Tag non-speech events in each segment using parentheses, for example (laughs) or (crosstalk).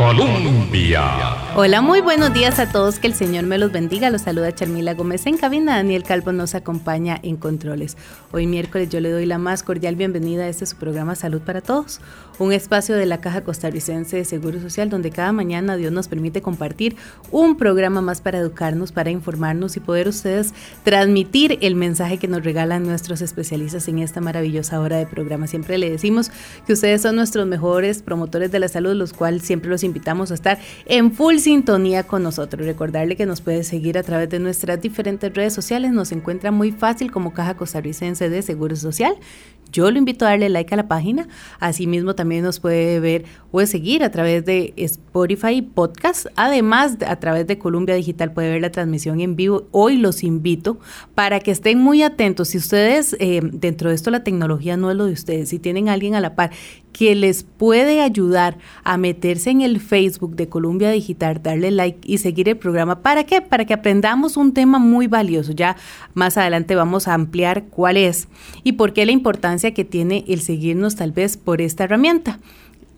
Colombia. Hola, muy buenos días a todos, que el Señor me los bendiga. Los saluda Charmila Gómez en cabina, Daniel Calvo nos acompaña en controles. Hoy miércoles yo le doy la más cordial bienvenida a este su programa Salud para Todos, un espacio de la Caja Costarricense de Seguro Social donde cada mañana Dios nos permite compartir un programa más para educarnos, para informarnos y poder ustedes transmitir el mensaje que nos regalan nuestros especialistas en esta maravillosa hora de programa. Siempre le decimos que ustedes son nuestros mejores promotores de la salud, los cuales siempre los invitamos a estar en full sintonía con nosotros. Recordarle que nos puede seguir a través de nuestras diferentes redes sociales. Nos encuentra muy fácil como Caja Costarricense de Seguro Social. Yo lo invito a darle like a la página. Asimismo, también nos puede ver o seguir a través de Spotify Podcast. Además, a través de Columbia Digital puede ver la transmisión en vivo. Hoy los invito para que estén muy atentos. Si ustedes, eh, dentro de esto, la tecnología no es lo de ustedes. Si tienen a alguien a la par que les puede ayudar a meterse en el Facebook de Columbia Digital, darle like y seguir el programa. ¿Para qué? Para que aprendamos un tema muy valioso. Ya más adelante vamos a ampliar cuál es y por qué la importancia que tiene el seguirnos tal vez por esta herramienta.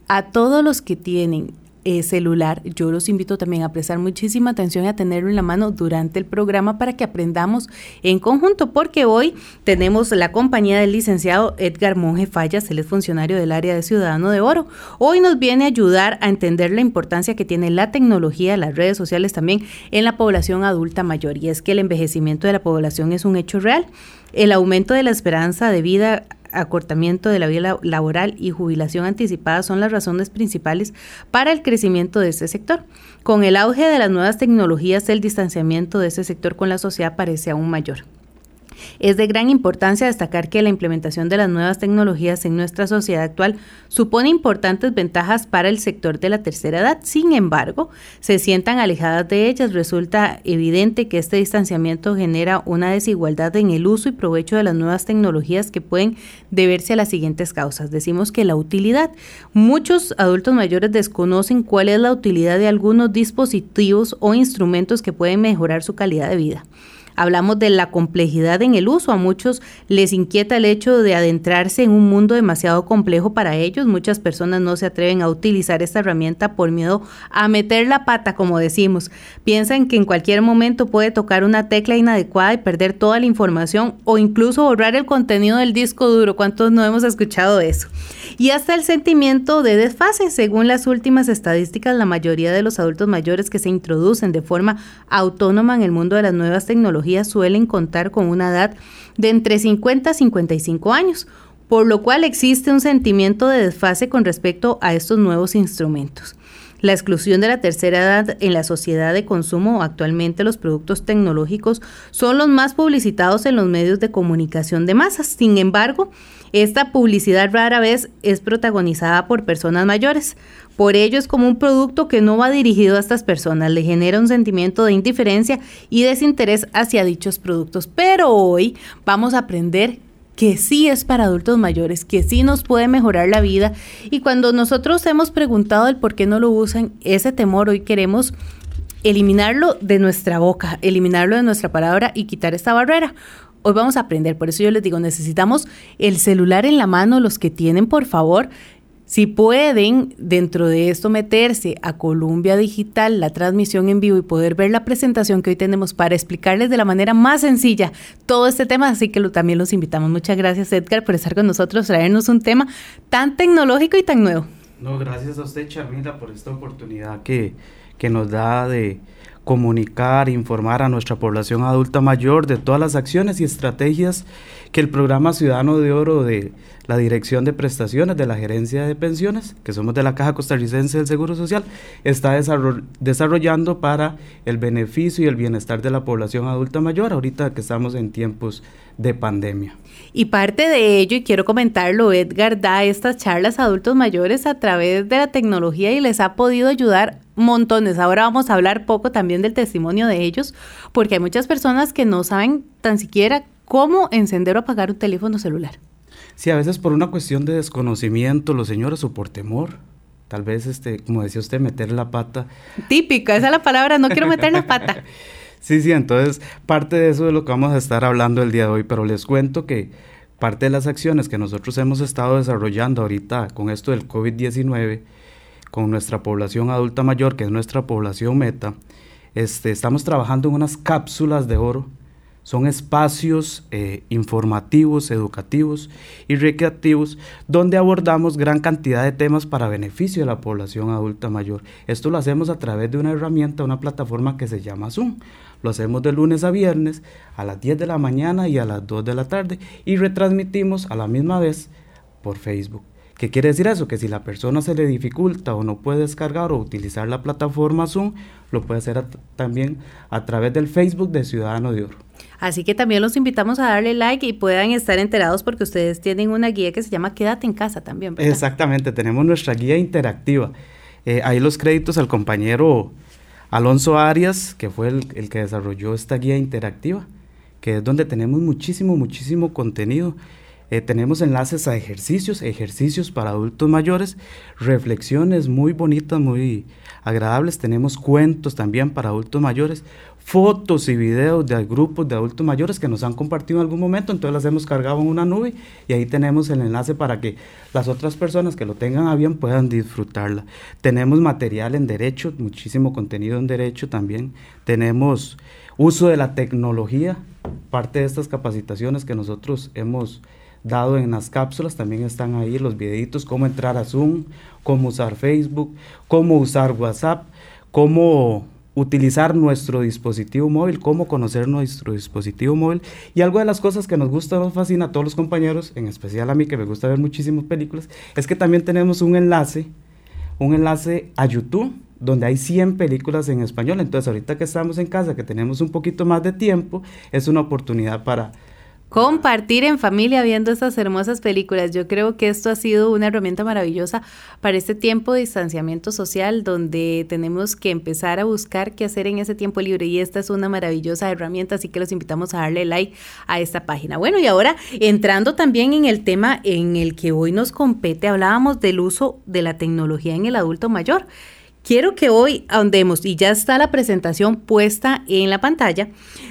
A todos los que tienen eh, celular, yo los invito también a prestar muchísima atención y a tenerlo en la mano durante el programa para que aprendamos en conjunto, porque hoy tenemos la compañía del licenciado Edgar Monge Fallas, él es funcionario del área de Ciudadano de Oro. Hoy nos viene a ayudar a entender la importancia que tiene la tecnología, las redes sociales también en la población adulta mayor, y es que el envejecimiento de la población es un hecho real. El aumento de la esperanza de vida acortamiento de la vida laboral y jubilación anticipada son las razones principales para el crecimiento de este sector. Con el auge de las nuevas tecnologías, el distanciamiento de este sector con la sociedad parece aún mayor. Es de gran importancia destacar que la implementación de las nuevas tecnologías en nuestra sociedad actual supone importantes ventajas para el sector de la tercera edad. Sin embargo, se sientan alejadas de ellas. Resulta evidente que este distanciamiento genera una desigualdad en el uso y provecho de las nuevas tecnologías que pueden deberse a las siguientes causas. Decimos que la utilidad. Muchos adultos mayores desconocen cuál es la utilidad de algunos dispositivos o instrumentos que pueden mejorar su calidad de vida. Hablamos de la complejidad en el uso. A muchos les inquieta el hecho de adentrarse en un mundo demasiado complejo para ellos. Muchas personas no se atreven a utilizar esta herramienta por miedo a meter la pata, como decimos. Piensan que en cualquier momento puede tocar una tecla inadecuada y perder toda la información o incluso borrar el contenido del disco duro. ¿Cuántos no hemos escuchado eso? Y hasta el sentimiento de desfase. Según las últimas estadísticas, la mayoría de los adultos mayores que se introducen de forma autónoma en el mundo de las nuevas tecnologías suelen contar con una edad de entre 50 a 55 años, por lo cual existe un sentimiento de desfase con respecto a estos nuevos instrumentos. La exclusión de la tercera edad en la sociedad de consumo, actualmente los productos tecnológicos son los más publicitados en los medios de comunicación de masas. Sin embargo, esta publicidad rara vez es protagonizada por personas mayores. Por ello es como un producto que no va dirigido a estas personas, le genera un sentimiento de indiferencia y desinterés hacia dichos productos. Pero hoy vamos a aprender que sí es para adultos mayores, que sí nos puede mejorar la vida. Y cuando nosotros hemos preguntado el por qué no lo usan, ese temor hoy queremos eliminarlo de nuestra boca, eliminarlo de nuestra palabra y quitar esta barrera. Hoy vamos a aprender, por eso yo les digo, necesitamos el celular en la mano, los que tienen, por favor, si pueden dentro de esto meterse a Columbia Digital, la transmisión en vivo y poder ver la presentación que hoy tenemos para explicarles de la manera más sencilla todo este tema, así que también los invitamos. Muchas gracias Edgar por estar con nosotros, traernos un tema tan tecnológico y tan nuevo. No, gracias a usted Charmila por esta oportunidad que, que nos da de comunicar, informar a nuestra población adulta mayor de todas las acciones y estrategias que el programa Ciudadano de Oro de la Dirección de Prestaciones de la Gerencia de Pensiones, que somos de la Caja Costarricense del Seguro Social, está desarrollando para el beneficio y el bienestar de la población adulta mayor, ahorita que estamos en tiempos de pandemia. Y parte de ello, y quiero comentarlo, Edgar da estas charlas a adultos mayores a través de la tecnología y les ha podido ayudar montones. Ahora vamos a hablar poco también del testimonio de ellos, porque hay muchas personas que no saben tan siquiera cómo encender o apagar un teléfono celular. Sí, a veces por una cuestión de desconocimiento, los señores, o por temor. Tal vez, este, como decía usted, meter la pata. Típica, esa es la palabra, no quiero meter la (laughs) pata. Sí, sí, entonces parte de eso es lo que vamos a estar hablando el día de hoy, pero les cuento que parte de las acciones que nosotros hemos estado desarrollando ahorita con esto del COVID-19, con nuestra población adulta mayor, que es nuestra población meta, este, estamos trabajando en unas cápsulas de oro son espacios eh, informativos, educativos y recreativos donde abordamos gran cantidad de temas para beneficio de la población adulta mayor. Esto lo hacemos a través de una herramienta, una plataforma que se llama Zoom. Lo hacemos de lunes a viernes a las 10 de la mañana y a las 2 de la tarde y retransmitimos a la misma vez por Facebook. ¿Qué quiere decir eso? Que si la persona se le dificulta o no puede descargar o utilizar la plataforma Zoom, lo puede hacer también a través del Facebook de Ciudadano de Oro. Así que también los invitamos a darle like y puedan estar enterados porque ustedes tienen una guía que se llama Quédate en casa también. Exactamente, tenemos nuestra guía interactiva. Eh, ahí los créditos al compañero Alonso Arias, que fue el, el que desarrolló esta guía interactiva, que es donde tenemos muchísimo, muchísimo contenido. Eh, tenemos enlaces a ejercicios, ejercicios para adultos mayores, reflexiones muy bonitas, muy agradables. Tenemos cuentos también para adultos mayores, fotos y videos de grupos de adultos mayores que nos han compartido en algún momento, entonces las hemos cargado en una nube y ahí tenemos el enlace para que las otras personas que lo tengan a bien puedan disfrutarla. Tenemos material en derecho, muchísimo contenido en derecho también. Tenemos uso de la tecnología, parte de estas capacitaciones que nosotros hemos dado en las cápsulas, también están ahí los videitos, cómo entrar a Zoom, cómo usar Facebook, cómo usar WhatsApp, cómo utilizar nuestro dispositivo móvil, cómo conocer nuestro dispositivo móvil. Y algo de las cosas que nos gusta, nos fascina a todos los compañeros, en especial a mí que me gusta ver muchísimas películas, es que también tenemos un enlace, un enlace a YouTube donde hay 100 películas en español. Entonces ahorita que estamos en casa, que tenemos un poquito más de tiempo, es una oportunidad para compartir en familia viendo estas hermosas películas. Yo creo que esto ha sido una herramienta maravillosa para este tiempo de distanciamiento social donde tenemos que empezar a buscar qué hacer en ese tiempo libre y esta es una maravillosa herramienta, así que los invitamos a darle like a esta página. Bueno, y ahora entrando también en el tema en el que hoy nos compete, hablábamos del uso de la tecnología en el adulto mayor. Quiero que hoy ahondemos, y ya está la presentación puesta en la pantalla,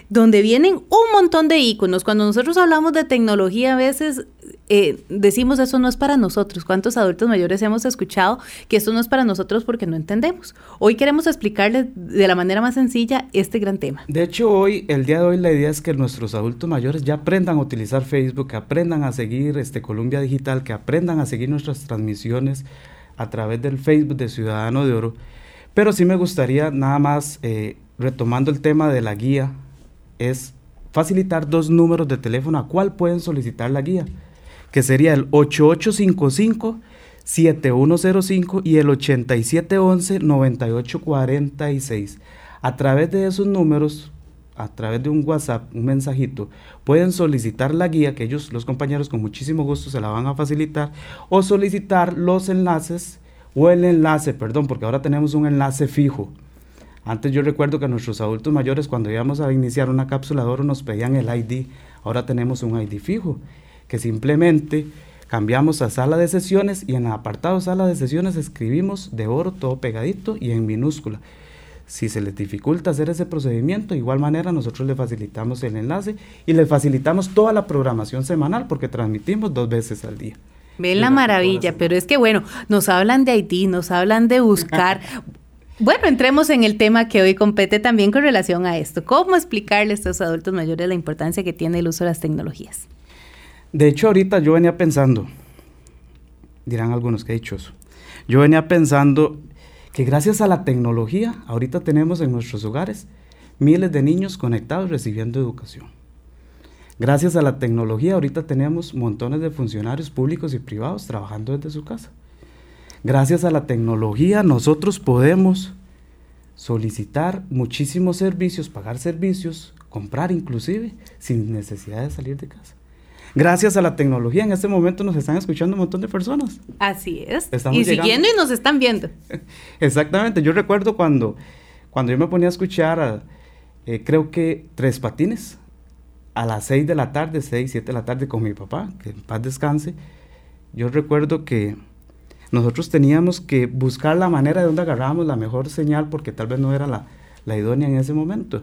donde vienen un montón de iconos. Cuando nosotros hablamos de tecnología, a veces eh, decimos eso no es para nosotros. ¿Cuántos adultos mayores hemos escuchado que esto no es para nosotros porque no entendemos? Hoy queremos explicarles de la manera más sencilla este gran tema. De hecho, hoy, el día de hoy, la idea es que nuestros adultos mayores ya aprendan a utilizar Facebook, que aprendan a seguir este Columbia Digital, que aprendan a seguir nuestras transmisiones a través del Facebook de Ciudadano de Oro. Pero sí me gustaría nada más, eh, retomando el tema de la guía, es facilitar dos números de teléfono a cuál pueden solicitar la guía, que sería el 8855-7105 y el 8711-9846. A través de esos números, a través de un WhatsApp, un mensajito, pueden solicitar la guía, que ellos, los compañeros, con muchísimo gusto se la van a facilitar, o solicitar los enlaces, o el enlace, perdón, porque ahora tenemos un enlace fijo. Antes yo recuerdo que nuestros adultos mayores cuando íbamos a iniciar una cápsula de oro nos pedían el ID. Ahora tenemos un ID fijo, que simplemente cambiamos a sala de sesiones y en el apartado sala de sesiones escribimos de oro todo pegadito y en minúscula. Si se les dificulta hacer ese procedimiento, de igual manera nosotros le facilitamos el enlace y le facilitamos toda la programación semanal porque transmitimos dos veces al día. Ven la maravilla, pero es que bueno, nos hablan de Haití, nos hablan de buscar. (laughs) Bueno, entremos en el tema que hoy compete también con relación a esto. ¿Cómo explicarle a estos adultos mayores la importancia que tiene el uso de las tecnologías? De hecho, ahorita yo venía pensando, dirán algunos que he dicho eso, yo venía pensando que gracias a la tecnología, ahorita tenemos en nuestros hogares miles de niños conectados recibiendo educación. Gracias a la tecnología, ahorita tenemos montones de funcionarios públicos y privados trabajando desde su casa. Gracias a la tecnología, nosotros podemos solicitar muchísimos servicios, pagar servicios, comprar inclusive, sin necesidad de salir de casa. Gracias a la tecnología, en este momento nos están escuchando un montón de personas. Así es. Estamos y llegando. siguiendo y nos están viendo. (laughs) Exactamente, yo recuerdo cuando, cuando yo me ponía a escuchar, a, eh, creo que Tres Patines, a las 6 de la tarde, 6, 7 de la tarde con mi papá, que en paz descanse, yo recuerdo que nosotros teníamos que buscar la manera de donde agarrábamos la mejor señal porque tal vez no era la, la idónea en ese momento.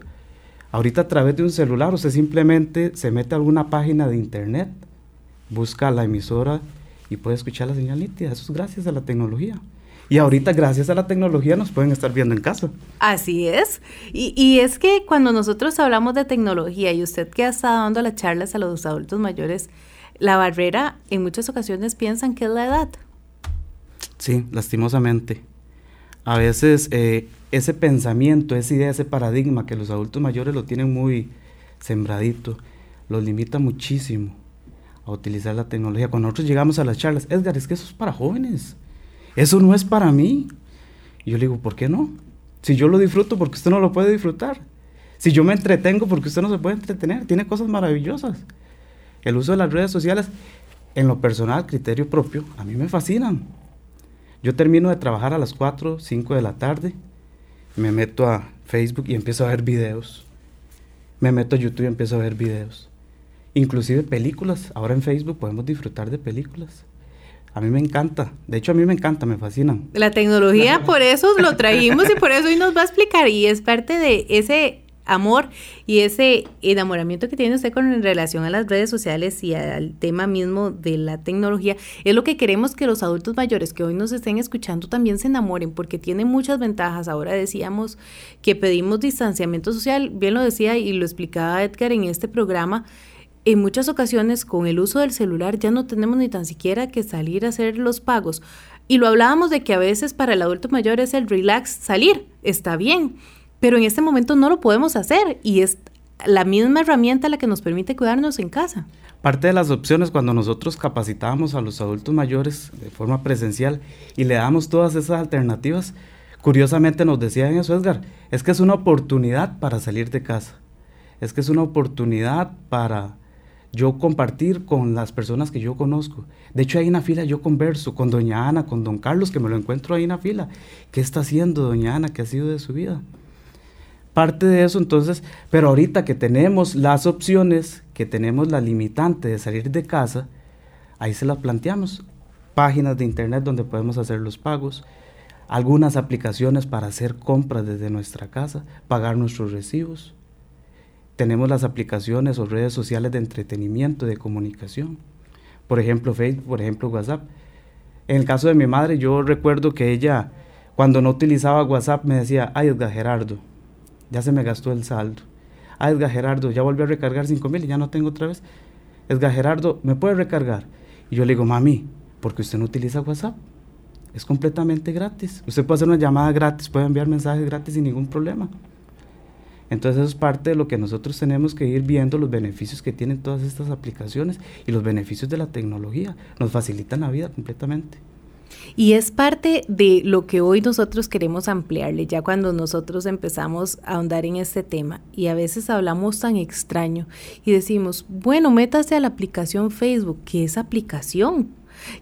Ahorita a través de un celular usted simplemente se mete a alguna página de internet, busca la emisora y puede escuchar la señal nítida. Eso es gracias a la tecnología. Y ahorita gracias a la tecnología nos pueden estar viendo en casa. Así es. Y, y es que cuando nosotros hablamos de tecnología y usted que ha estado dando las charlas a los adultos mayores, la barrera en muchas ocasiones piensan que es la edad. Sí, lastimosamente. A veces eh, ese pensamiento, esa idea, ese paradigma que los adultos mayores lo tienen muy sembradito, los limita muchísimo a utilizar la tecnología. Cuando nosotros llegamos a las charlas, Edgar, es que eso es para jóvenes, eso no es para mí. Y yo le digo, ¿por qué no? Si yo lo disfruto, porque usted no lo puede disfrutar. Si yo me entretengo, porque usted no se puede entretener. Tiene cosas maravillosas. El uso de las redes sociales, en lo personal, criterio propio, a mí me fascinan. Yo termino de trabajar a las 4, 5 de la tarde, me meto a Facebook y empiezo a ver videos. Me meto a YouTube y empiezo a ver videos. Inclusive películas. Ahora en Facebook podemos disfrutar de películas. A mí me encanta. De hecho, a mí me encanta, me fascinan. La tecnología, por eso lo trajimos y por eso hoy nos va a explicar. Y es parte de ese amor y ese enamoramiento que tiene usted con relación a las redes sociales y al tema mismo de la tecnología, es lo que queremos que los adultos mayores que hoy nos estén escuchando también se enamoren porque tiene muchas ventajas. Ahora decíamos que pedimos distanciamiento social, bien lo decía y lo explicaba Edgar en este programa. En muchas ocasiones con el uso del celular ya no tenemos ni tan siquiera que salir a hacer los pagos. Y lo hablábamos de que a veces para el adulto mayor es el relax salir, está bien, pero en este momento no lo podemos hacer y es la misma herramienta la que nos permite cuidarnos en casa. Parte de las opciones cuando nosotros capacitábamos a los adultos mayores de forma presencial y le damos todas esas alternativas, curiosamente nos decían eso, Edgar, es que es una oportunidad para salir de casa, es que es una oportunidad para yo compartir con las personas que yo conozco. De hecho, en la fila yo converso con doña Ana, con don Carlos, que me lo encuentro ahí en la fila. ¿Qué está haciendo doña Ana? ¿Qué ha sido de su vida? Parte de eso entonces, pero ahorita que tenemos las opciones, que tenemos la limitante de salir de casa, ahí se las planteamos. Páginas de internet donde podemos hacer los pagos, algunas aplicaciones para hacer compras desde nuestra casa, pagar nuestros recibos. Tenemos las aplicaciones o redes sociales de entretenimiento, de comunicación. Por ejemplo, Facebook, por ejemplo, WhatsApp. En el caso de mi madre, yo recuerdo que ella, cuando no utilizaba WhatsApp, me decía, ay, Edgar Gerardo, ya se me gastó el saldo. Ah, Edgar Gerardo, ya volví a recargar 5 mil y ya no tengo otra vez. Edgar Gerardo, ¿me puede recargar? Y yo le digo, mami, porque usted no utiliza WhatsApp. Es completamente gratis. Usted puede hacer una llamada gratis, puede enviar mensajes gratis sin ningún problema. Entonces eso es parte de lo que nosotros tenemos que ir viendo, los beneficios que tienen todas estas aplicaciones y los beneficios de la tecnología. Nos facilitan la vida completamente. Y es parte de lo que hoy nosotros queremos ampliarle, ya cuando nosotros empezamos a ahondar en este tema y a veces hablamos tan extraño y decimos, bueno, métase a la aplicación Facebook, ¿qué es aplicación?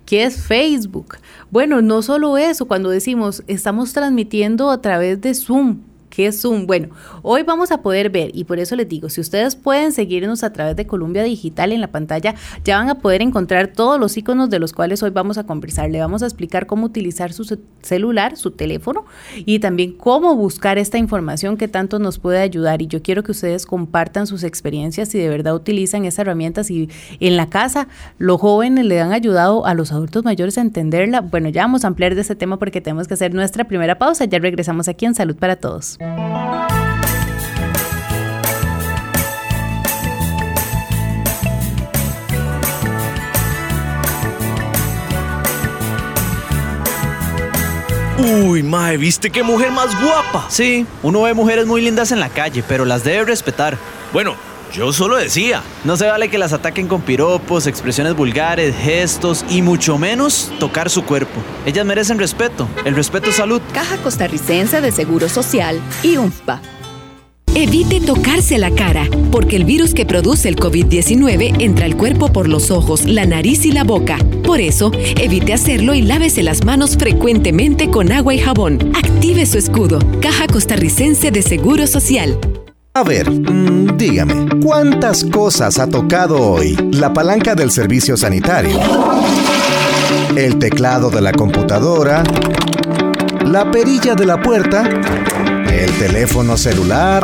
¿Qué es Facebook? Bueno, no solo eso, cuando decimos estamos transmitiendo a través de Zoom, ¿Qué Zoom? Bueno, hoy vamos a poder ver y por eso les digo, si ustedes pueden seguirnos a través de Columbia Digital en la pantalla, ya van a poder encontrar todos los iconos de los cuales hoy vamos a conversar. Le vamos a explicar cómo utilizar su celular, su teléfono y también cómo buscar esta información que tanto nos puede ayudar. Y yo quiero que ustedes compartan sus experiencias si de verdad utilizan esa herramienta, si en la casa los jóvenes le han ayudado a los adultos mayores a entenderla. Bueno, ya vamos a ampliar de ese tema porque tenemos que hacer nuestra primera pausa. Ya regresamos aquí en Salud para Todos. Uy, mae, ¿viste qué mujer más guapa? Sí, uno ve mujeres muy lindas en la calle, pero las debe respetar. Bueno, yo solo decía. No se vale que las ataquen con piropos, expresiones vulgares, gestos y mucho menos tocar su cuerpo. Ellas merecen respeto. El respeto es salud. Caja Costarricense de Seguro Social y UNFPA. Evite tocarse la cara, porque el virus que produce el COVID-19 entra al cuerpo por los ojos, la nariz y la boca. Por eso, evite hacerlo y lávese las manos frecuentemente con agua y jabón. Active su escudo. Caja Costarricense de Seguro Social. A ver, mm, dígame, ¿cuántas cosas ha tocado hoy la palanca del servicio sanitario? El teclado de la computadora, la perilla de la puerta, el teléfono celular,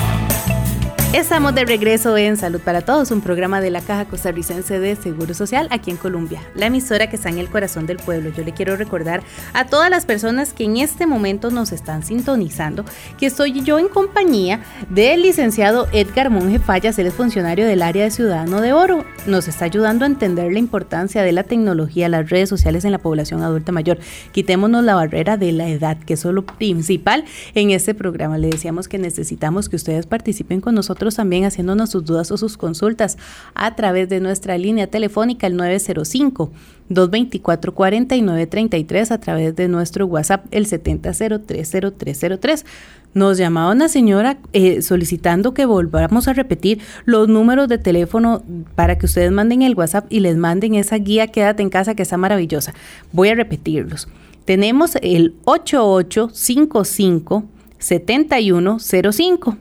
Estamos de regreso en Salud para Todos, un programa de la Caja Costarricense de Seguro Social aquí en Colombia, la emisora que está en el corazón del pueblo. Yo le quiero recordar a todas las personas que en este momento nos están sintonizando que estoy yo en compañía del licenciado Edgar Monge Fallas, él es funcionario del área de Ciudadano de Oro. Nos está ayudando a entender la importancia de la tecnología, las redes sociales en la población adulta mayor. Quitémonos la barrera de la edad, que es lo principal en este programa. Le decíamos que necesitamos que ustedes participen con nosotros también haciéndonos sus dudas o sus consultas a través de nuestra línea telefónica el 905 224 4933 a través de nuestro WhatsApp el 70030303. Nos llamaba una señora eh, solicitando que volvamos a repetir los números de teléfono para que ustedes manden el WhatsApp y les manden esa guía Quédate en casa que está maravillosa. Voy a repetirlos. Tenemos el 8855 7105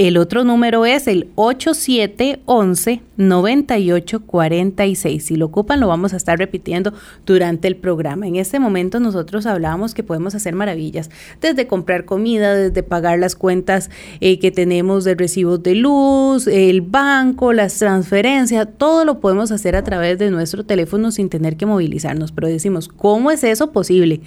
el otro número es el 8711-9846. Si lo ocupan, lo vamos a estar repitiendo durante el programa. En este momento nosotros hablábamos que podemos hacer maravillas, desde comprar comida, desde pagar las cuentas eh, que tenemos de recibos de luz, el banco, las transferencias, todo lo podemos hacer a través de nuestro teléfono sin tener que movilizarnos. Pero decimos, ¿cómo es eso posible?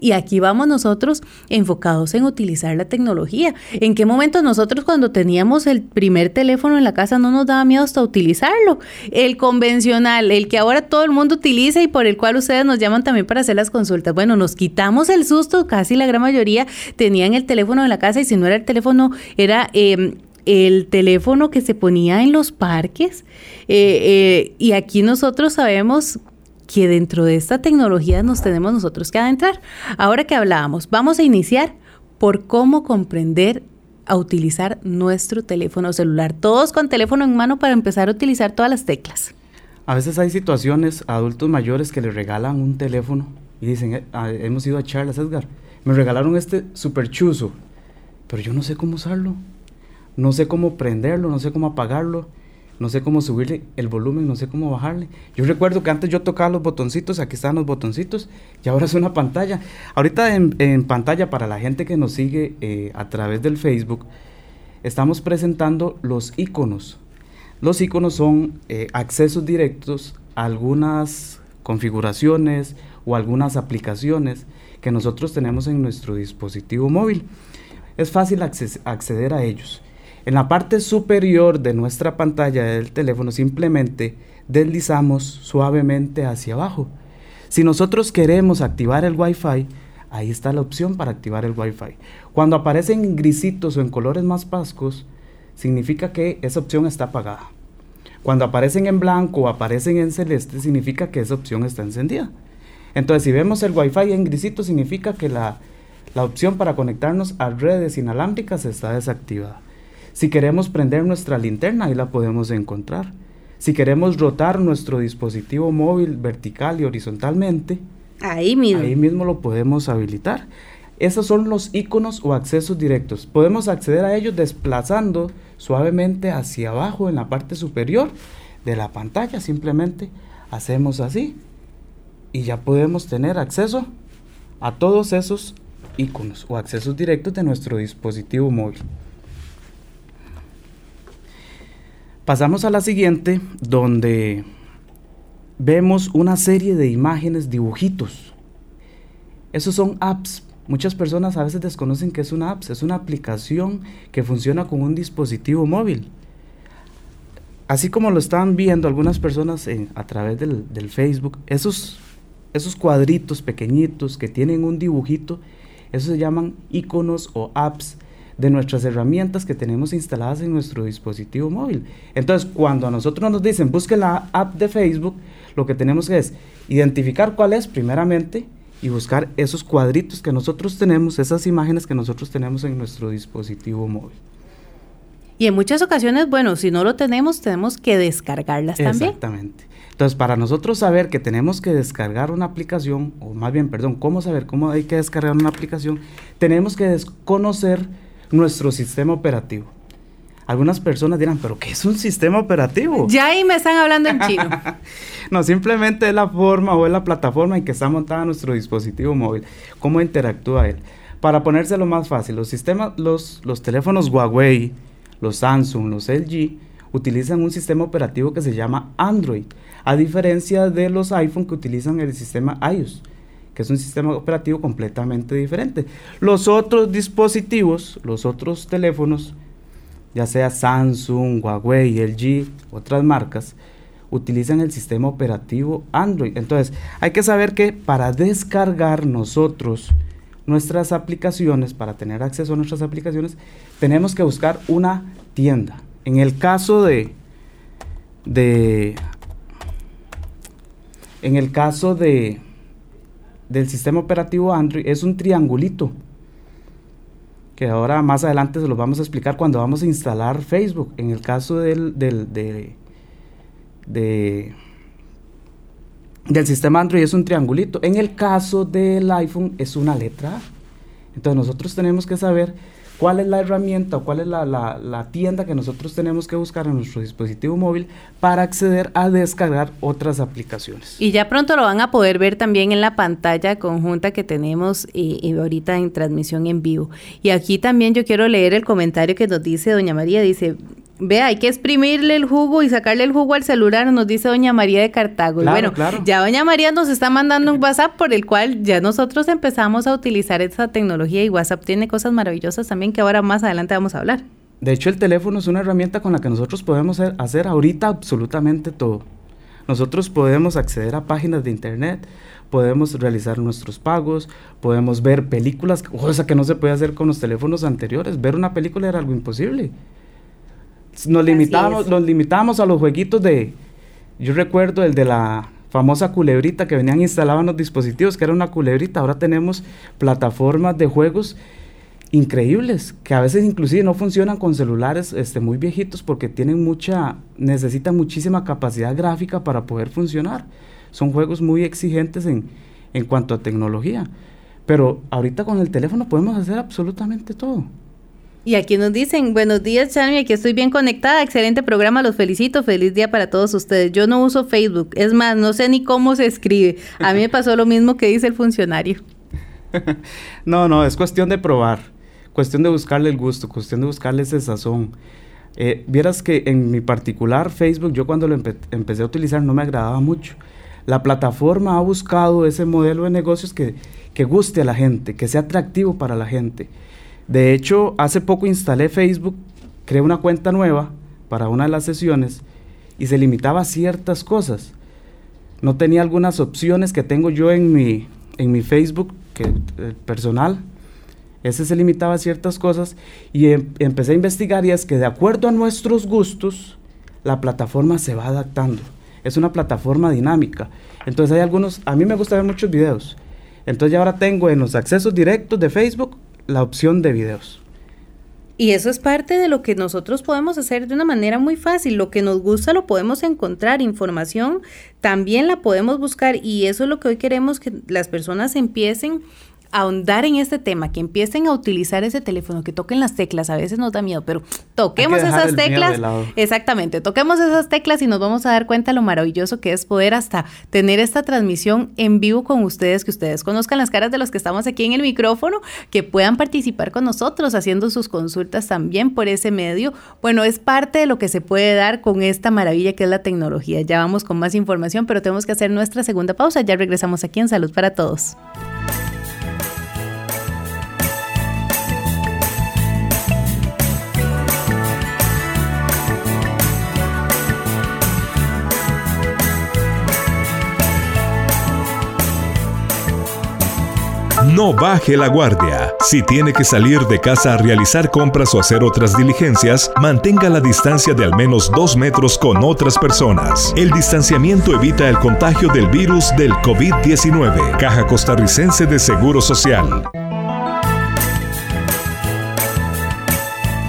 Y aquí vamos nosotros enfocados en utilizar la tecnología. ¿En qué momento nosotros cuando teníamos el primer teléfono en la casa no nos daba miedo hasta utilizarlo. El convencional, el que ahora todo el mundo utiliza y por el cual ustedes nos llaman también para hacer las consultas. Bueno, nos quitamos el susto, casi la gran mayoría tenían el teléfono en la casa y si no era el teléfono, era... Em, el teléfono que se ponía en los parques eh, eh, y aquí nosotros sabemos que dentro de esta tecnología nos tenemos nosotros que adentrar. Ahora que hablábamos, vamos a iniciar por cómo comprender a utilizar nuestro teléfono celular. Todos con teléfono en mano para empezar a utilizar todas las teclas. A veces hay situaciones, adultos mayores que le regalan un teléfono y dicen, eh, ah, hemos ido a Charles Edgar, me regalaron este super chuzo, pero yo no sé cómo usarlo, no sé cómo prenderlo, no sé cómo apagarlo no sé cómo subirle el volumen, no sé cómo bajarle. Yo recuerdo que antes yo tocaba los botoncitos, aquí están los botoncitos, y ahora es una pantalla. Ahorita en, pantalla, para la gente que nos sigue eh, a través del Facebook, estamos presentando los iconos. Los iconos son eh, accesos directos a algunas configuraciones o algunas aplicaciones que nosotros tenemos en nuestro dispositivo móvil. Es fácil acceder a ellos. En la parte superior de nuestra pantalla del teléfono simplemente deslizamos suavemente hacia abajo. Si nosotros queremos activar el Wi-Fi, ahí está la opción para activar el Wi-Fi. Cuando aparecen en grisitos o en colores más pascos, significa que esa opción está apagada. Cuando aparecen en blanco o aparecen en celeste, significa que esa opción está encendida. Entonces, si vemos el Wi-Fi en grisito, significa que la, la opción para conectarnos a redes inalámbricas está desactivada. Si queremos prender nuestra linterna, ahí la podemos encontrar. Si queremos rotar nuestro dispositivo móvil vertical y horizontalmente, ahí mismo, ahí mismo lo podemos habilitar. Esos son los iconos o accesos directos. Podemos acceder a ellos desplazando suavemente hacia abajo en la parte superior de la pantalla. Simplemente hacemos así y ya podemos tener acceso a todos esos iconos o accesos directos de nuestro dispositivo móvil. Pasamos a la siguiente, donde vemos una serie de imágenes, dibujitos. Esos son apps. Muchas personas a veces desconocen que es una app, es una aplicación que funciona con un dispositivo móvil. Así como lo están viendo algunas personas a través del, del Facebook, esos esos cuadritos pequeñitos que tienen un dibujito, esos se llaman iconos o apps de nuestras herramientas que tenemos instaladas en nuestro dispositivo móvil. Entonces, cuando a nosotros nos dicen busque la app de Facebook, lo que tenemos que es identificar cuál es primeramente y buscar esos cuadritos que nosotros tenemos, esas imágenes que nosotros tenemos en nuestro dispositivo móvil. Y en muchas ocasiones, bueno, si no lo tenemos, tenemos que descargarlas también. Exactamente. Entonces, para nosotros saber que tenemos que descargar una aplicación, o más bien, perdón, cómo saber cómo hay que descargar una aplicación, tenemos que desconocer nuestro sistema operativo. Algunas personas dirán, pero ¿qué es un sistema operativo? Ya ahí me están hablando en chino. (laughs) no, simplemente es la forma o es la plataforma en que está montada nuestro dispositivo móvil, cómo interactúa él. Para ponérselo más fácil, los sistemas, los, los teléfonos Huawei, los Samsung, los LG, utilizan un sistema operativo que se llama Android, a diferencia de los iPhone que utilizan el sistema iOS que es un sistema operativo completamente diferente. Los otros dispositivos, los otros teléfonos, ya sea Samsung, Huawei, LG, otras marcas, utilizan el sistema operativo Android. Entonces, hay que saber que para descargar nosotros nuestras aplicaciones, para tener acceso a nuestras aplicaciones, tenemos que buscar una tienda. En el caso de, de en el caso de, del sistema operativo Android es un triangulito. Que ahora más adelante se los vamos a explicar cuando vamos a instalar Facebook. En el caso del, del, de, del sistema Android es un triangulito. En el caso del iPhone es una letra. Entonces nosotros tenemos que saber cuál es la herramienta o cuál es la, tienda que nosotros tenemos que buscar en nuestro dispositivo móvil para acceder a descargar otras aplicaciones. Y ya pronto lo van a poder ver también en la pantalla conjunta que tenemos y, y ahorita en transmisión en vivo. Y aquí también yo quiero leer el comentario que nos dice doña María, dice, Vea, hay que exprimirle el jugo y sacarle el jugo al celular, nos dice doña María de Cartago. y bueno, ya doña María nos está mandando un WhatsApp por el cual ya nosotros empezamos a utilizar esa tecnología y WhatsApp tiene cosas maravillosas también que ahora más adelante vamos a hablar. De hecho, el teléfono es una herramienta con la que nosotros podemos hacer ahorita absolutamente todo. Nosotros podemos acceder a páginas de internet, podemos realizar nuestros pagos, podemos ver películas, cosa que no se puede hacer con los teléfonos anteriores. Ver una película era algo imposible nos limitábamos, nos limitábamos a los jueguitos de, yo recuerdo el de la famosa culebrita que venían instalados en los dispositivos, que era una culebrita, ahora tenemos plataformas de juegos increíbles, que a veces inclusive no funcionan con celulares este, muy viejitos porque tienen mucha, necesitan muchísima capacidad gráfica para poder funcionar. Son juegos muy exigentes en, en cuanto a tecnología. Pero ahorita con el teléfono podemos hacer absolutamente todo. Y aquí nos dicen, buenos días, Charmy, aquí estoy bien conectada, excelente programa, los felicito, feliz día para todos ustedes. Yo no uso Facebook, es más, no sé ni cómo se escribe. A mí me pasó lo mismo que dice el funcionario. (laughs) no, no, es cuestión de probar, cuestión de buscarle el gusto, cuestión de buscarle ese sazón. Eh, vieras que en mi particular Facebook, yo cuando lo empecé a utilizar no me agradaba mucho. La plataforma ha buscado ese modelo de negocios que guste a la gente, que sea atractivo para la gente. De hecho, hace poco instalé Facebook, creé una cuenta nueva para una de las sesiones y se limitaba a ciertas cosas. No tenía algunas opciones que tengo yo en mi, en mi Facebook que, eh, personal. Ese se limitaba a ciertas cosas y em, empecé a investigar y es que de acuerdo a nuestros gustos, la plataforma se va adaptando. Es una plataforma dinámica. Entonces hay algunos, a mí me gusta ver muchos videos. Entonces ya ahora tengo en los accesos directos de Facebook la opción de videos. Y eso es parte de lo que nosotros podemos hacer de una manera muy fácil. Lo que nos gusta lo podemos encontrar. Información también la podemos buscar. Y eso es lo que hoy queremos que las personas empiecen ahondar en este tema, que empiecen a utilizar ese teléfono, que toquen las teclas, a veces nos da miedo, pero toquemos esas teclas. Exactamente, toquemos esas teclas y nos vamos a dar cuenta lo maravilloso que es poder hasta tener esta transmisión en vivo con ustedes, que ustedes conozcan las caras de los que estamos aquí en el micrófono, que puedan participar con nosotros haciendo sus consultas también por ese medio. Bueno, es parte de lo que se puede dar con esta maravilla que es la tecnología. Ya vamos con más información, pero tenemos que hacer nuestra segunda pausa. Ya regresamos aquí en Salud para Todos. No baje la guardia. Si tiene que salir de casa a realizar compras o hacer otras diligencias, mantenga la distancia de al menos dos metros con otras personas. El distanciamiento evita el contagio del virus del COVID-19. Caja Costarricense de Seguro Social.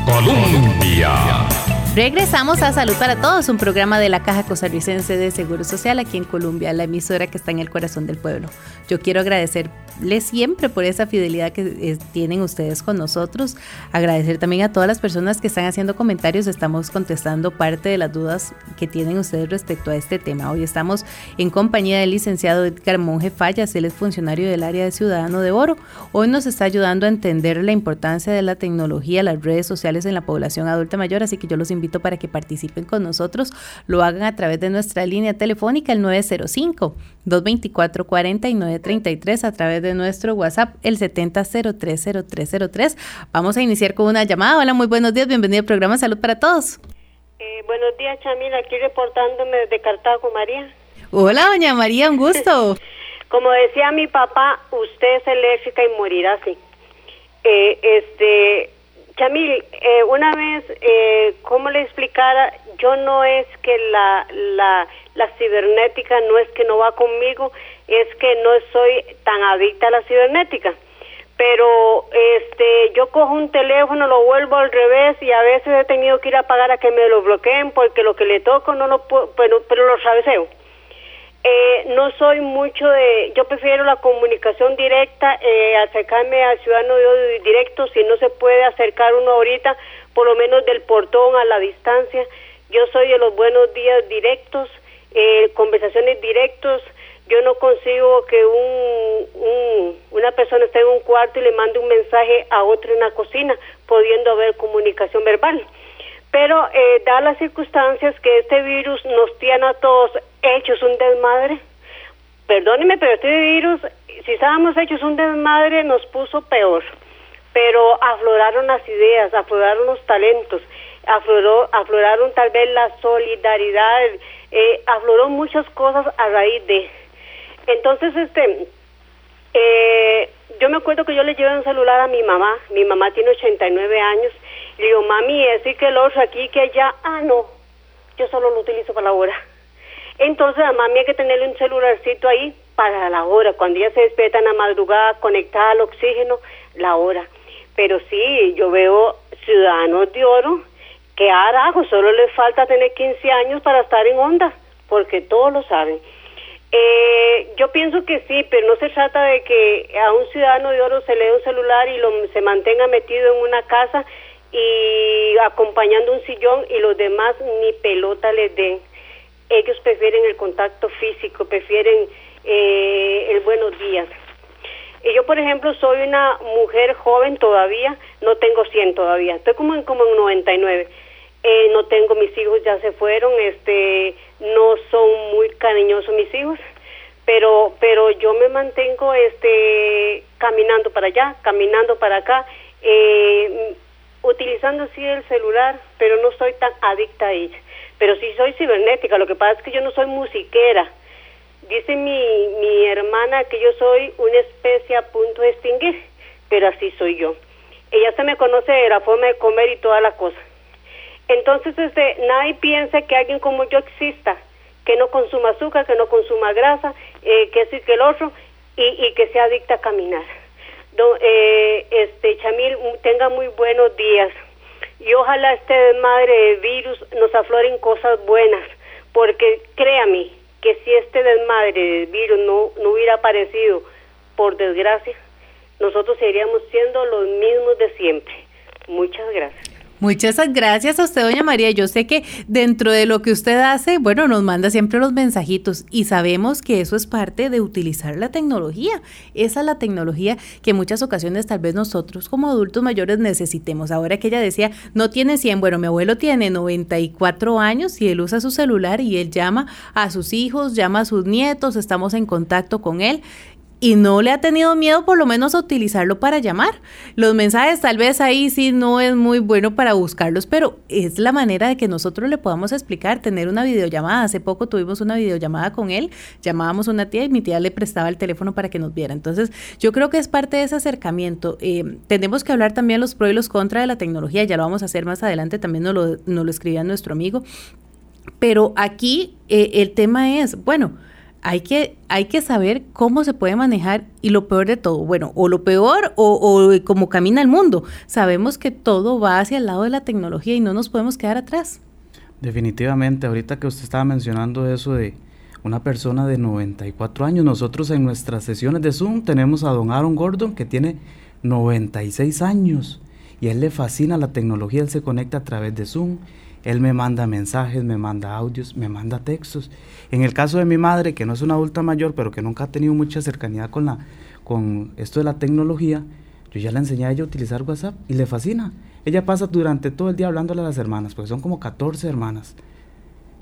Colombia. Regresamos a Salud para Todos, un programa de la Caja Costarricense de Seguro Social aquí en Colombia, la emisora que está en el corazón del pueblo. Yo quiero agradecer siempre por esa fidelidad que eh, tienen ustedes con nosotros. Agradecer también a todas las personas que están haciendo comentarios. Estamos contestando parte de las dudas que tienen ustedes respecto a este tema. Hoy estamos en compañía del licenciado Edgar Monge Fallas. Él es funcionario del área de Ciudadano de Oro. Hoy nos está ayudando a entender la importancia de la tecnología, las redes sociales en la población adulta mayor. Así que yo los invito para que participen con nosotros. Lo hagan a través de nuestra línea telefónica, el 905 224 4933 a través de nuestro WhatsApp, el 70030303. Vamos a iniciar con una llamada. Hola, muy buenos días. Bienvenido al programa Salud para Todos. Eh, buenos días, Chamila. Aquí reportándome desde Cartago, María. Hola, doña María, un gusto. (laughs) Como decía mi papá, usted es alérgica y morirá así. Eh, este, Chamil, eh, una vez, eh, ¿cómo le explicara? Yo no es que la, la, la cibernética no es que no va conmigo, es que no soy tan adicta a la cibernética. Pero este, yo cojo un teléfono, lo vuelvo al revés y a veces he tenido que ir a pagar a que me lo bloqueen porque lo que le toco no lo puedo, pero, pero lo sabeseo. Eh, no soy mucho de, yo prefiero la comunicación directa, eh, acercarme al ciudadano directo, si no se puede acercar uno ahorita, por lo menos del portón a la distancia. Yo soy de los buenos días directos, eh, conversaciones directos, yo no consigo que un, una persona esté en un cuarto y le mande un mensaje a otro en la cocina, pudiendo haber comunicación verbal. Pero eh, da las circunstancias que este virus nos tiene a todos hechos un desmadre. Perdóneme, pero este virus, si estábamos hechos un desmadre, nos puso peor. Pero afloraron las ideas, afloraron los talentos, afloró, afloraron tal vez la solidaridad, eh, afloró muchas cosas a raíz de entonces, este, eh, yo me acuerdo que yo le llevé un celular a mi mamá, mi mamá tiene 89 años, le digo, mami, es que el otro aquí, que allá, ah, no, yo solo lo utilizo para la hora. Entonces a mami hay que tenerle un celularcito ahí para la hora, cuando ella se despierta en la madrugada, conectada al oxígeno, la hora. Pero sí, yo veo ciudadanos de oro que arajo, solo les falta tener 15 años para estar en onda, porque todos lo saben. Eh, yo pienso que sí, pero no se trata de que a un ciudadano de oro se le dé un celular y lo, se mantenga metido en una casa y acompañando un sillón y los demás ni pelota les den. Ellos prefieren el contacto físico, prefieren eh, el buenos días. Yo, por ejemplo, soy una mujer joven todavía, no tengo 100 todavía, estoy como en, como en 99. Eh, no tengo mis hijos, ya se fueron, este, no son muy cariñosos mis hijos, pero, pero yo me mantengo, este, caminando para allá, caminando para acá, eh, utilizando así el celular, pero no soy tan adicta a ella. Pero sí soy cibernética, lo que pasa es que yo no soy musiquera. Dice mi, mi hermana que yo soy una especie a punto de extinguir, pero así soy yo. Ella se me conoce de la forma de comer y toda la cosa. Entonces, este, nadie piensa que alguien como yo exista, que no consuma azúcar, que no consuma grasa, eh, que es que el otro, y, que sea adicta a caminar. eh, este, Chamil, tenga muy buenos días. Y ojalá este desmadre de virus nos afloren cosas buenas, porque créame que si este desmadre de virus no, no hubiera aparecido, por desgracia, nosotros seguiríamos siendo los mismos de siempre. Muchas gracias. Muchas gracias a usted, doña María. Yo sé que dentro de lo que usted hace, bueno, nos manda siempre los mensajitos y sabemos que eso es parte de utilizar la tecnología. Esa es la tecnología que en muchas ocasiones tal vez nosotros como adultos mayores necesitemos. Ahora que ella decía, no tiene 100, bueno, mi abuelo tiene 94 años y él usa su celular y él llama a sus hijos, llama a sus nietos, estamos en contacto con él y no le ha tenido miedo por lo menos a utilizarlo para llamar. Los mensajes tal vez ahí sí no es muy bueno para buscarlos, pero es la manera de que nosotros le podamos explicar, tener una videollamada. Hace poco tuvimos una videollamada con él, llamábamos a una tía y mi tía le prestaba el teléfono para que nos viera. Entonces yo creo que es parte de ese acercamiento. Eh, tenemos que hablar también los pros y los contras de la tecnología, ya lo vamos a hacer más adelante, también nos lo, nos lo escribía nuestro amigo. Pero aquí eh, el tema es, bueno, hay que, hay que saber cómo se puede manejar y lo peor de todo, bueno, o lo peor o, o cómo camina el mundo. Sabemos que todo va hacia el lado de la tecnología y no nos podemos quedar atrás. Definitivamente, ahorita que usted estaba mencionando eso de una persona de 94 años, nosotros en nuestras sesiones de Zoom tenemos a don Aaron Gordon que tiene 96 años y a él le fascina la tecnología, él se conecta a través de Zoom él me manda mensajes, me manda audios, me manda textos. En el caso de mi madre, que no es una adulta mayor, pero que nunca ha tenido mucha cercanía con, la, con esto de la tecnología, yo ya le enseñé a ella a utilizar WhatsApp y le fascina. Ella pasa durante todo el día hablándole a las hermanas, porque son como 14 hermanas.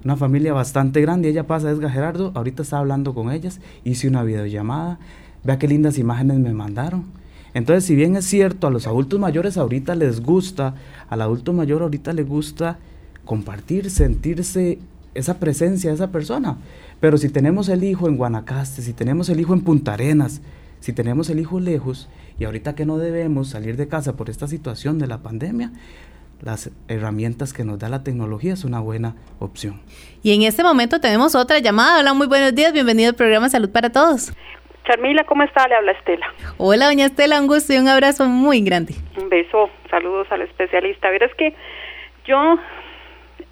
Una familia bastante grande. Ella pasa, es Gerardo, ahorita está hablando con ellas, hice una videollamada, vea qué lindas imágenes me mandaron. Entonces, si bien es cierto, a los adultos mayores ahorita les gusta, al adulto mayor ahorita le gusta compartir, sentirse esa presencia de esa persona. Pero si tenemos el hijo en Guanacaste, si tenemos el hijo en Punta Arenas, si tenemos el hijo lejos, y ahorita que no debemos salir de casa por esta situación de la pandemia, las herramientas que nos da la tecnología es una buena opción. Y en este momento tenemos otra llamada. Hola, muy buenos días. Bienvenido al programa Salud para Todos. Charmila, ¿cómo está? Le habla Estela. Hola, doña Estela, un gusto y un abrazo muy grande. Un beso, saludos al especialista. A ver, es que yo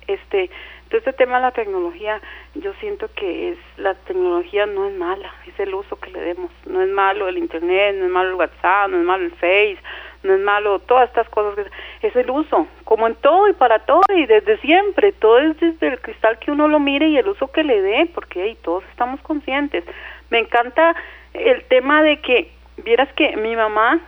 este todo este tema de la tecnología yo siento que es la tecnología no es mala es el uso que le demos. No es malo el internet no es malo el WhatsApp no es malo el Face no es malo todas estas cosas es el uso como en todo y para todo y desde siempre. Todo es desde el cristal que uno lo mire y el uso que le dé porque ahí todos estamos conscientes. Me encanta el tema de que vieras que mi mamá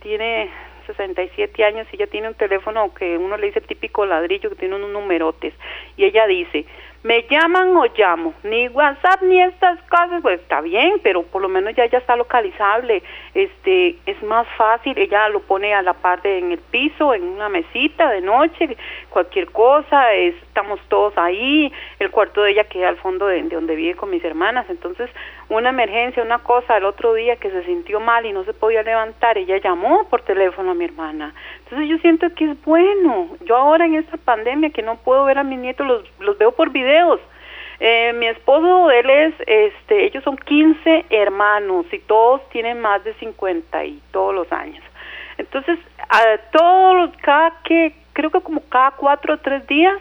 tiene 67 años y ella tiene un teléfono que uno le dice típico ladrillo que tiene unos numerotes. Y ella dice me llaman o llamo, ni WhatsApp ni estas cosas, pues está bien, pero por lo menos ya ya está localizable, este es más fácil, ella lo pone a la parte en el piso, en una mesita de noche, cualquier cosa, estamos todos ahí, el cuarto de ella queda al fondo de, de donde vive con mis hermanas, entonces una emergencia, una cosa, el otro día que se sintió mal y no se podía levantar, ella llamó por teléfono a mi hermana, entonces yo siento que es bueno, yo ahora en esta pandemia que no puedo ver a mis nietos, los, los veo por video, eh, mi esposo, él es, este, ellos son 15 hermanos y todos tienen más de 50 y todos los años. Entonces, a todos, cada que, creo que como cada cuatro o tres días,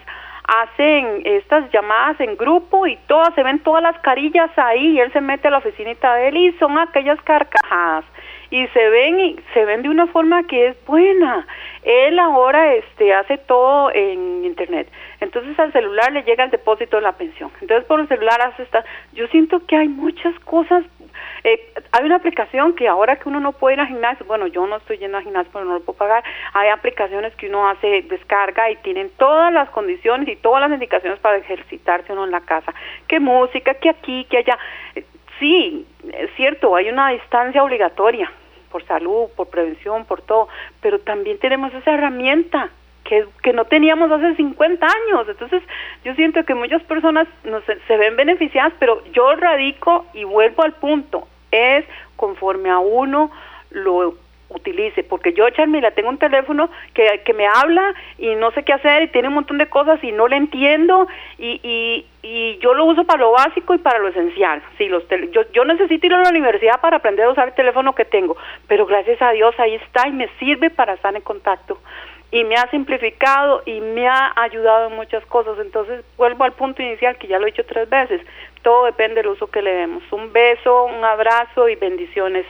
hacen estas llamadas en grupo y todas se ven todas las carillas ahí y él se mete a la oficinita de él y son aquellas carcajadas y se ven y se ven de una forma que es buena. Él ahora este hace todo en internet. Entonces al celular le llega el depósito de la pensión. Entonces por el celular hace esta yo siento que hay muchas cosas eh, hay una aplicación que ahora que uno no puede ir al gimnasio, bueno, yo no estoy yendo al gimnasio porque no lo puedo pagar, hay aplicaciones que uno hace descarga y tienen todas las condiciones y todas las indicaciones para ejercitarse uno en la casa, que música, que aquí, que allá. Sí, es cierto, hay una distancia obligatoria por salud, por prevención, por todo, pero también tenemos esa herramienta que, no teníamos hace 50 años. Entonces, yo siento que muchas personas no se, se ven beneficiadas, pero yo radico y vuelvo al punto, es conforme a uno lo utilice, porque yo, Charmila, tengo un teléfono que, que me habla y no sé qué hacer y tiene un montón de cosas y no le entiendo y, y, y yo lo uso para lo básico y para lo esencial. Sí, los yo, yo necesito ir a la universidad para aprender a usar el teléfono que tengo, pero gracias a Dios ahí está y me sirve para estar en contacto y me ha simplificado y me ha ayudado en muchas cosas. Entonces vuelvo al punto inicial que ya lo he dicho tres veces. Todo depende del uso que le demos. Un beso, un abrazo y bendiciones.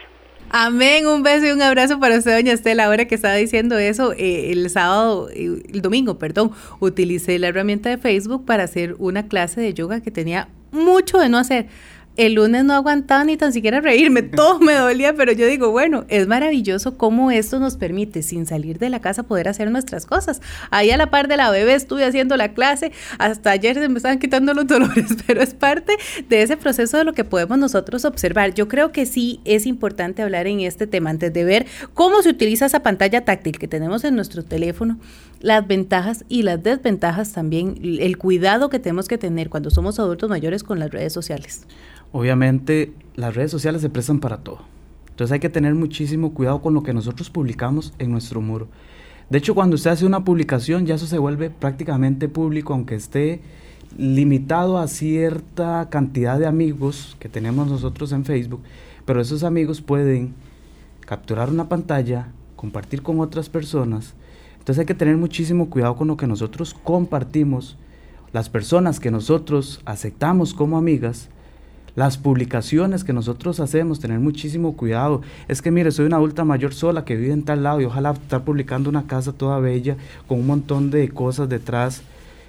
Amén, un beso y un abrazo para usted, doña Estela. Ahora que estaba diciendo eso, eh, el sábado, eh, el domingo, perdón, utilicé la herramienta de Facebook para hacer una clase de yoga que tenía mucho de no hacer el lunes no aguantaba ni tan siquiera reírme, todo me dolía, pero yo digo, bueno, es maravilloso cómo esto nos permite, sin salir de la casa, poder hacer nuestras cosas. Ahí a la par de la bebé estuve haciendo la clase, hasta ayer se me estaban quitando los (laughs) dolores, pero es parte de ese proceso de lo que podemos nosotros observar. Yo creo que sí es importante hablar en este tema antes de ver cómo se utiliza esa pantalla táctil que tenemos en nuestro teléfono, las ventajas y las desventajas también, el cuidado que tenemos que tener cuando somos adultos mayores con las redes sociales. Obviamente las redes sociales se prestan para todo. Entonces hay que tener muchísimo cuidado con lo que nosotros publicamos en nuestro muro. De hecho, cuando usted hace una publicación, ya eso se vuelve prácticamente público, aunque esté limitado a cierta cantidad de amigos que tenemos nosotros en Facebook, pero esos amigos pueden capturar una pantalla, compartir con otras personas. Entonces hay que tener muchísimo cuidado con lo que nosotros compartimos, las personas que nosotros aceptamos como amigas, las publicaciones que nosotros hacemos, tener muchísimo cuidado. Es que mire, soy una adulta mayor sola que vive en tal lado y ojalá estar publicando una casa toda bella con un montón de cosas detrás.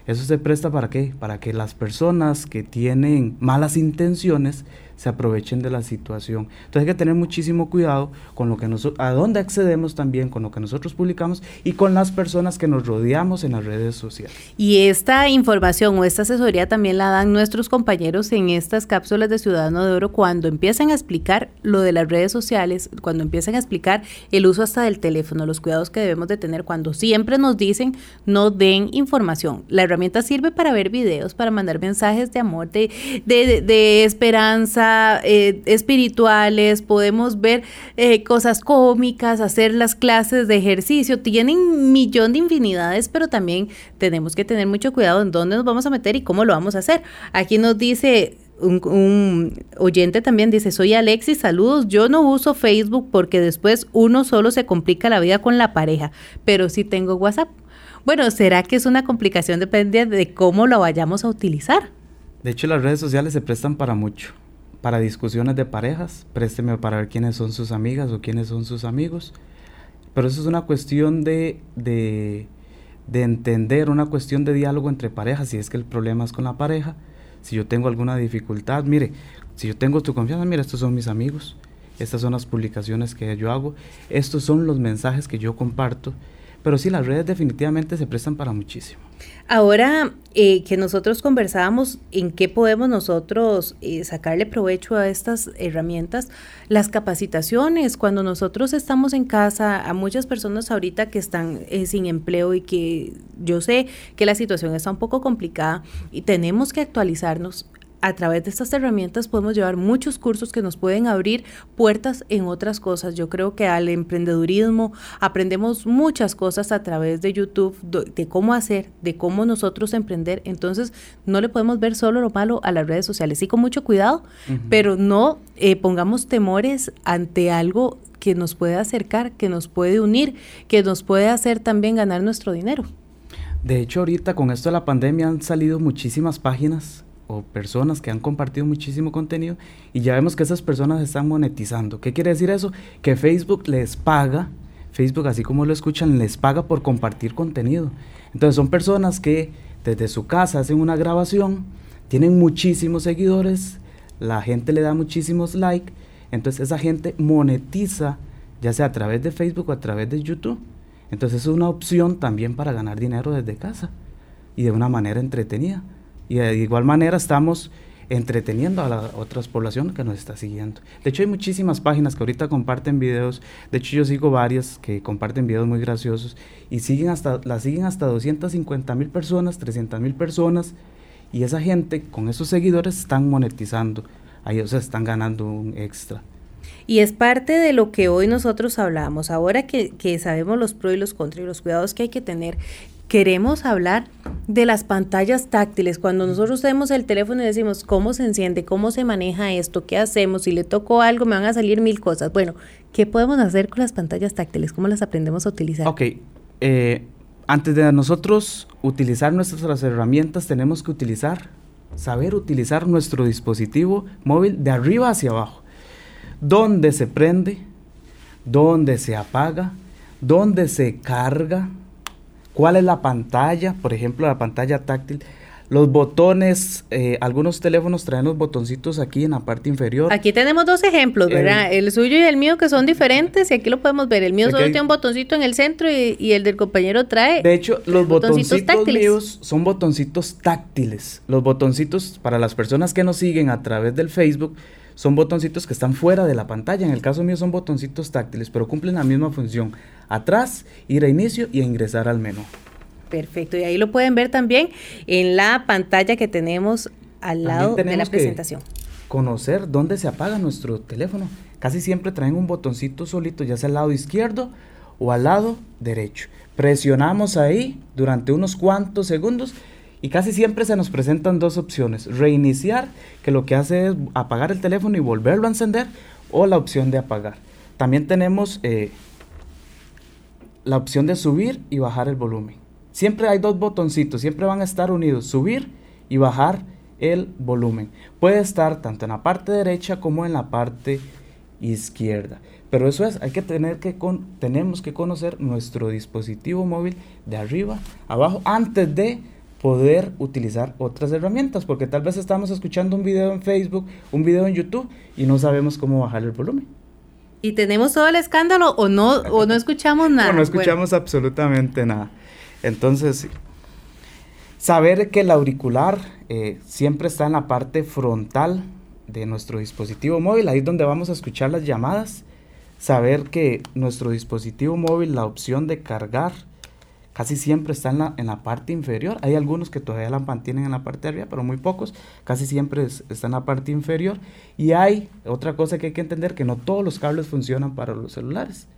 Eso se presta para qué? Para que las personas que tienen malas intenciones se aprovechen de la situación. Entonces hay que tener muchísimo cuidado con lo que nosotros, a dónde accedemos también, con lo que nosotros publicamos y con las personas que nos rodeamos en las redes sociales. Y esta información o esta asesoría también la dan nuestros compañeros en estas cápsulas de Ciudadano de Oro cuando empiezan a explicar lo de las redes sociales, cuando empiezan a explicar el uso hasta del teléfono, los cuidados que debemos de tener, cuando siempre nos dicen no den información. La herramienta sirve para ver videos, para mandar mensajes de amor, de, de, de esperanza, eh, espirituales, podemos ver eh, cosas cómicas, hacer las clases de ejercicio, tienen un millón de infinidades, pero también tenemos que tener mucho cuidado en dónde nos vamos a meter y cómo lo vamos a hacer. Aquí nos dice un, oyente también dice, soy Alexis, saludos, yo no uso Facebook porque después uno solo se complica la vida con la pareja, pero sí tengo WhatsApp. Bueno, ¿será que es una complicación? Depende de cómo lo vayamos a utilizar. De hecho, las redes sociales se prestan para mucho para discusiones de parejas, présteme para ver quiénes son sus amigas o quiénes son sus amigos. Pero eso es una cuestión de, de, de, entender, una cuestión de diálogo entre parejas, si es que el problema es con la pareja, si yo tengo alguna dificultad, mire, si yo tengo tu confianza, mira, estos son mis amigos, estas son las publicaciones que yo hago, estos son los mensajes que yo comparto, pero sí, las redes definitivamente se prestan para muchísimo. Ahora eh, que nosotros conversábamos en qué podemos nosotros eh, sacarle provecho a estas herramientas, las capacitaciones, cuando nosotros estamos en casa, a muchas personas ahorita que están eh, sin empleo y que yo sé que la situación está un poco complicada y tenemos que actualizarnos, a través de estas herramientas podemos llevar muchos cursos que nos pueden abrir puertas en otras cosas. Yo creo que al emprendedurismo aprendemos muchas cosas a través de YouTube, de cómo hacer, de cómo nosotros emprender. Entonces, no le podemos ver solo lo malo a las redes sociales. Sí, con mucho cuidado, pero no eh, pongamos temores ante algo que nos puede acercar, que nos puede unir, que nos puede hacer también ganar nuestro dinero. De hecho, ahorita con esto de la pandemia han salido muchísimas páginas o personas que han compartido muchísimo contenido y ya vemos que esas personas están monetizando. ¿Qué quiere decir eso? Que Facebook les paga, Facebook así como lo escuchan, les paga por compartir contenido. Entonces son personas que desde su casa hacen una grabación, tienen muchísimos seguidores, la gente le da muchísimos likes, entonces esa gente monetiza ya sea a través de Facebook o a través de YouTube. Entonces es una opción también para ganar dinero desde casa y de una manera entretenida. Y de igual manera estamos entreteniendo a las otras poblaciones que nos está siguiendo. De hecho, hay muchísimas páginas que ahorita comparten videos. De hecho, yo sigo varias que comparten videos muy graciosos y siguen hasta, las siguen hasta 250 mil personas, 300 mil personas. Y esa gente con esos seguidores están monetizando. Ahí, o sea, están ganando un extra. Y es parte de lo que hoy nosotros hablamos. Ahora que, que sabemos los pros y los contras y los cuidados que hay que tener, queremos hablar de las pantallas táctiles. Cuando nosotros tenemos el teléfono y decimos cómo se enciende, cómo se maneja esto, qué hacemos, si le tocó algo, me van a salir mil cosas. Bueno, ¿qué podemos hacer con las pantallas táctiles? ¿Cómo las aprendemos a utilizar? Ok, eh, antes de nosotros utilizar nuestras herramientas, tenemos que utilizar, saber utilizar nuestro dispositivo móvil de arriba hacia abajo. ¿Dónde se prende? ¿Dónde se apaga? ¿Dónde se carga? Cuál es la pantalla, por ejemplo, la pantalla táctil, Los botones, eh, algunos teléfonos traen los botoncitos aquí en la parte inferior. Aquí tenemos dos ejemplos, ¿verdad? El, suyo y el mío que son diferentes y aquí lo podemos ver. El mío solo tiene un botoncito en el centro y, el del compañero trae. De hecho, los botoncitos, botoncitos míos son botoncitos táctiles. Los botoncitos para las personas que nos siguen a través del Facebook son botoncitos que están fuera de la pantalla. En el caso mío son botoncitos táctiles, pero cumplen la misma función. Atrás, ir a inicio y a ingresar al menú. Perfecto, y ahí lo pueden ver también en la pantalla que tenemos al lado de la presentación. conocer dónde se apaga nuestro teléfono. Casi siempre traen un botoncito solito, ya sea al lado izquierdo o al lado derecho. Presionamos ahí durante unos cuantos segundos y casi siempre se nos presentan dos opciones. Reiniciar, que lo que hace es apagar el teléfono y volverlo a encender, o la opción de apagar. También tenemos eh, la opción de subir y bajar el volumen. Siempre hay dos botoncitos, siempre van a estar unidos, subir y bajar el volumen. Puede estar tanto en la parte derecha como en la parte izquierda. Pero eso es, hay que tener que con, tenemos que conocer nuestro dispositivo móvil de arriba, abajo, antes de poder utilizar otras herramientas, porque tal vez estamos escuchando un video en Facebook, un video en YouTube y no sabemos cómo bajar el volumen. ¿Y tenemos todo el escándalo o no, o no escuchamos nada? (laughs) no escuchamos absolutamente nada. Entonces, saber que el auricular eh, siempre está en la parte frontal de nuestro dispositivo móvil, ahí es donde vamos a escuchar las llamadas. Saber que nuestro dispositivo móvil, la opción de cargar, casi siempre está en la, en la parte inferior. Hay algunos que todavía la mantienen en la parte de arriba, pero muy pocos. Casi siempre está en la parte inferior. Y hay otra cosa que hay que entender, que no todos los cables funcionan para los celulares.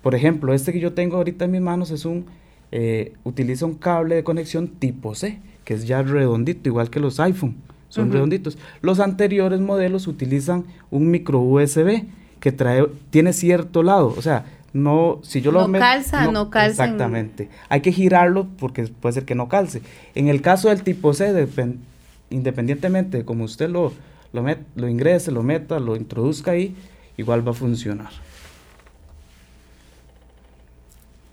Por ejemplo, este que yo tengo ahorita en mis manos es un eh, utiliza un cable de conexión tipo C, que es ya redondito, igual que los iPhone, son redonditos. Los anteriores modelos utilizan un micro USB que trae, tiene cierto lado, o sea, no, si yo lo no calza, no, calza. Exactamente. Hay que girarlo porque puede ser que no calce. En el caso del tipo C, independientemente de cómo usted lo, lo, lo ingrese, lo meta, lo introduzca ahí, igual va a funcionar.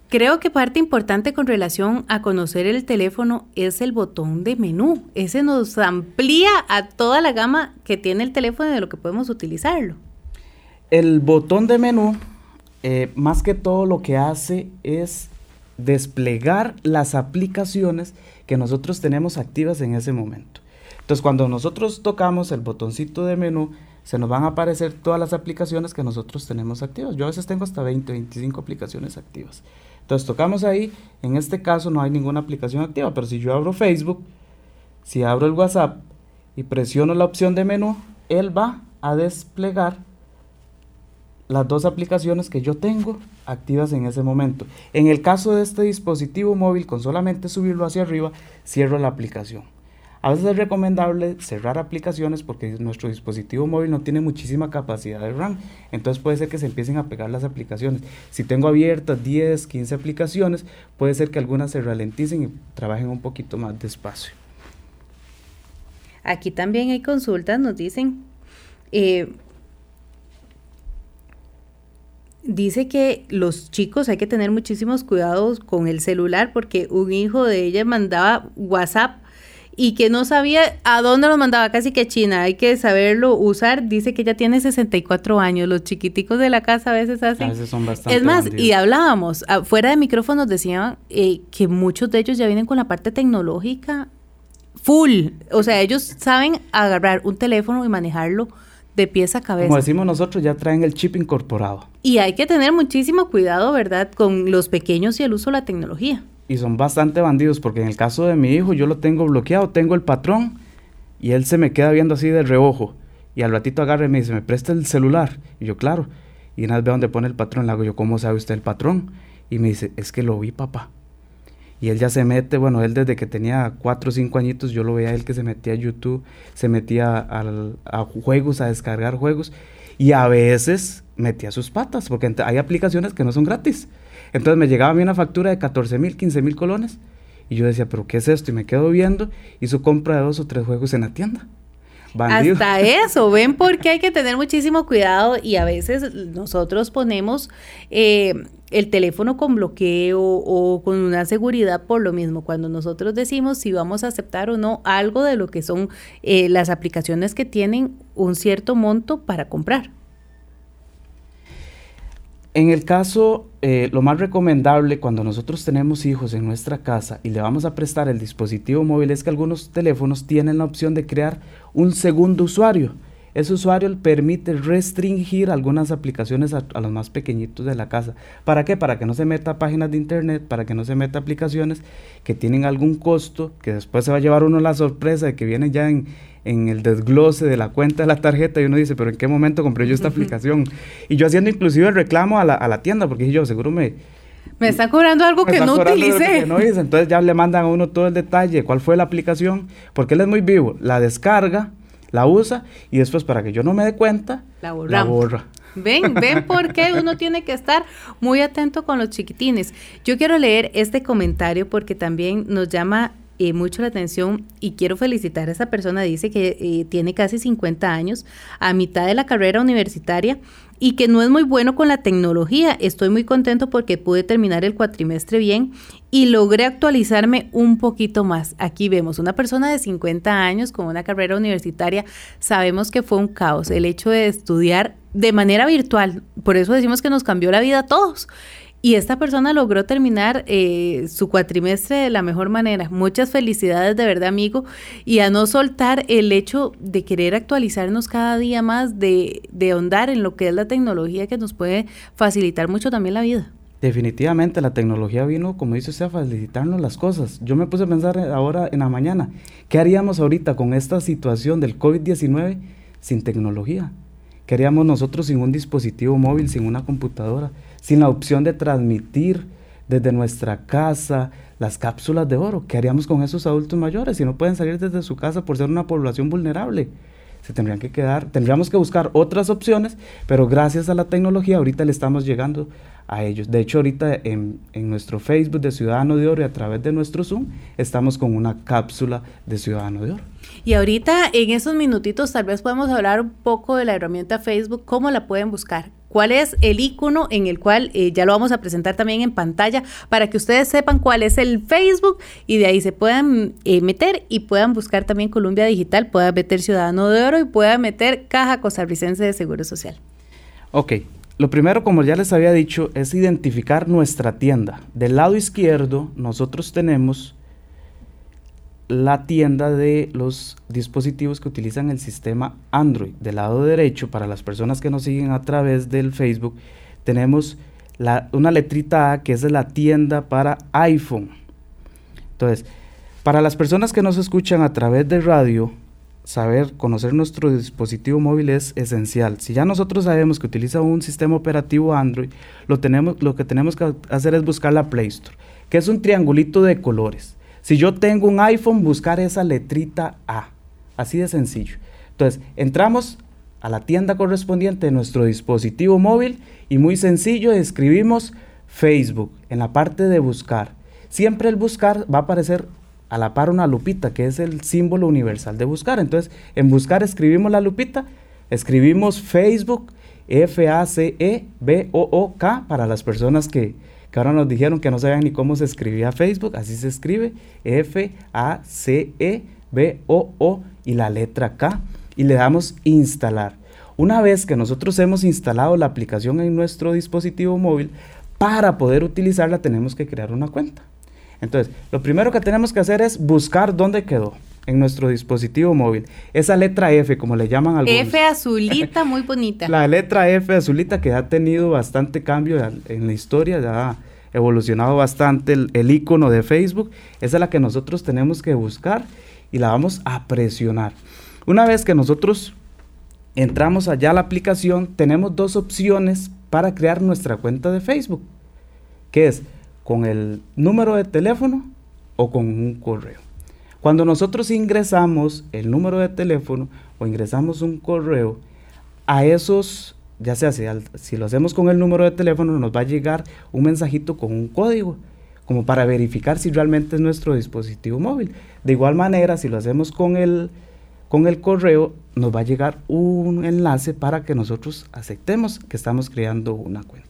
Creo que parte importante con relación a conocer el teléfono es el botón de menú. Ese nos amplía a toda la gama que tiene el teléfono de lo que podemos utilizarlo. El botón de menú, eh, más que todo lo que hace es desplegar las aplicaciones que nosotros tenemos activas en ese momento. Entonces, cuando nosotros tocamos el botoncito de menú, se nos van a aparecer todas las aplicaciones que nosotros tenemos activas. Yo a veces tengo hasta 20, 25 aplicaciones activas. Entonces tocamos ahí, en este caso no hay ninguna aplicación activa, pero si yo abro Facebook, si abro el WhatsApp y presiono la opción de menú, él va a desplegar las dos aplicaciones que yo tengo activas en ese momento. En el caso de este dispositivo móvil, con solamente subirlo hacia arriba, cierro la aplicación. A veces es recomendable cerrar aplicaciones porque nuestro dispositivo móvil no tiene muchísima capacidad de RAM. Entonces puede ser que se empiecen a pegar las aplicaciones. Si tengo abiertas 10, 15 aplicaciones, puede ser que algunas se ralenticen y trabajen un poquito más despacio. Aquí también hay consultas, nos dicen. Eh, dice que los chicos hay que tener muchísimos cuidados con el celular porque un hijo de ella mandaba WhatsApp y que no sabía a dónde lo mandaba, casi que China, hay que saberlo usar. Dice que ella tiene 64 años, los chiquiticos de la casa a veces hacen. A veces son bastante. Es más, y hablábamos, fuera de micrófonos decían eh, que muchos de ellos ya vienen con la parte tecnológica full. O sea, ellos saben agarrar un teléfono y manejarlo de pies a cabeza. Como decimos nosotros, ya traen el chip incorporado. Y hay que tener muchísimo cuidado, ¿verdad?, con los pequeños y el uso de la tecnología y son bastante bandidos porque en el caso de mi hijo yo lo tengo bloqueado, tengo el patrón y él se me queda viendo así de reojo y al ratito agarra y me dice, ¿me presta el celular? Y yo, claro. Y una vez ve donde pone el patrón, le hago yo, ¿cómo sabe usted el patrón? Y me dice, es que lo vi, papá. Y él ya se mete, bueno, él desde que tenía cuatro o cinco añitos, yo lo veía él que se metía a YouTube, se metía a juegos, a descargar juegos, y a veces metía sus patas, porque hay aplicaciones que no son gratis. Entonces me llegaba a mí una factura de 14 mil, 15 mil colones. Y yo decía, ¿pero qué es esto? Y me quedo viendo. su compra de dos o tres juegos en la tienda. Hasta eso, ven porque hay que tener muchísimo cuidado y a veces nosotros ponemos eh, el teléfono con bloqueo o con una seguridad por lo mismo. Cuando nosotros decimos si vamos a aceptar o no algo de lo que son eh, las aplicaciones que tienen un cierto monto para comprar. En el caso, eh, lo más recomendable cuando nosotros tenemos hijos en nuestra casa y le vamos a prestar el dispositivo móvil es que algunos teléfonos tienen la opción de crear un segundo usuario. Ese usuario permite restringir algunas aplicaciones a, los más pequeñitos de la casa. ¿Para qué? Para que no se meta a páginas de internet, para que no se meta aplicaciones que tienen algún costo, que después se va a llevar uno la sorpresa de que vienen ya en, en el desglose de la cuenta de la tarjeta y uno dice, pero ¿en qué momento compré yo esta aplicación? Y yo haciendo inclusive el reclamo a la, a la tienda, porque yo seguro me... Me está cobrando algo que no utilicé. Entonces ya le mandan a uno todo el detalle, cuál fue la aplicación, porque él es muy vivo, la descarga, la usa y después para que yo no me dé cuenta, la, la borra. Ven, ven por qué (laughs) uno tiene que estar muy atento con los chiquitines. Yo quiero leer este comentario porque también nos llama eh, mucho la atención y quiero felicitar a esa persona. Dice que eh, tiene casi 50 años, a mitad de la carrera universitaria y que no es muy bueno con la tecnología. Estoy muy contento porque pude terminar el cuatrimestre bien y logré actualizarme un poquito más. Aquí vemos una persona de 50 años con una carrera universitaria. Sabemos que fue un caos el hecho de estudiar de manera virtual. Por eso decimos que nos cambió la vida a todos. Y esta persona logró terminar eh, su cuatrimestre de la mejor manera. Muchas felicidades de verdad, amigo. Y a no soltar el hecho de querer actualizarnos cada día más, de, de ahondar en lo que es la tecnología que nos puede facilitar mucho también la vida. Definitivamente la tecnología vino, como dice usted, a facilitarnos las cosas. Yo me puse a pensar ahora en la mañana, ¿qué haríamos ahorita con esta situación del COVID-19 sin tecnología? ¿Qué haríamos nosotros sin un dispositivo móvil, sin una computadora? Sin la opción de transmitir desde nuestra casa las cápsulas de oro. ¿Qué haríamos con esos adultos mayores si no pueden salir desde su casa por ser una población vulnerable? Se tendrían que quedar, tendríamos que buscar otras opciones, pero gracias a la tecnología ahorita le estamos llegando a ellos. De hecho, ahorita en, en, nuestro Facebook de Ciudadano de Oro y a través de nuestro Zoom estamos con una cápsula de Ciudadano de Oro. Y ahorita en esos minutitos tal vez podemos hablar un poco de la herramienta Facebook, cómo la pueden buscar, cuál es el icono en el cual eh, ya lo vamos a presentar también en pantalla para que ustedes sepan cuál es el Facebook y de ahí se puedan eh, meter y puedan buscar también Columbia Digital, puedan meter Ciudadano de Oro y puedan meter Caja Costarricense de Seguro Social. Ok, lo primero, como ya les había dicho, es identificar nuestra tienda. Del lado izquierdo nosotros tenemos la tienda de los dispositivos que utilizan el sistema Android. Del lado derecho, para las personas que nos siguen a través del Facebook, tenemos una letrita A que es de la tienda para iPhone. Entonces, para las personas que nos escuchan a través de radio, saber, conocer nuestro dispositivo móvil es esencial. Si ya nosotros sabemos que utiliza un sistema operativo Android, lo, tenemos, lo que tenemos que hacer es buscar la Play Store, que es un triangulito de colores. Si yo tengo un iPhone, buscar esa letrita A. Así de sencillo. Entonces, entramos a la tienda correspondiente de nuestro dispositivo móvil y muy sencillo, escribimos Facebook en la parte de buscar. Siempre el buscar va a aparecer a la par una lupita, que es el símbolo universal de buscar. Entonces, en buscar escribimos la lupita, escribimos Facebook, F-A-C-E-B-O-O-K, para las personas que, ahora nos dijeron que no sabían ni cómo se escribía Facebook, así se escribe, F-A-C-E-B-O-O y la letra K, y le damos instalar. Una vez que nosotros hemos instalado la aplicación en nuestro dispositivo móvil, para poder utilizarla tenemos que crear una cuenta. Entonces, lo primero que tenemos que hacer es buscar dónde quedó en nuestro dispositivo móvil. Esa letra F, como le llaman algunos. F azulita, muy bonita. (laughs) la letra F azulita que ha tenido bastante cambio en la historia, ya ha evolucionado bastante el, icono de Facebook. Esa es la que nosotros tenemos que buscar y la vamos a presionar. Una vez que nosotros entramos allá a la aplicación, tenemos dos opciones para crear nuestra cuenta de Facebook, que es con el número de teléfono o con un correo. Cuando nosotros ingresamos el número de teléfono o ingresamos un correo, a esos, ya sea si, lo hacemos con el número de teléfono, nos va a llegar un mensajito con un código, como para verificar si realmente es nuestro dispositivo móvil. De igual manera, si lo hacemos con el con el correo nos va a llegar un enlace para que nosotros aceptemos que estamos creando una cuenta.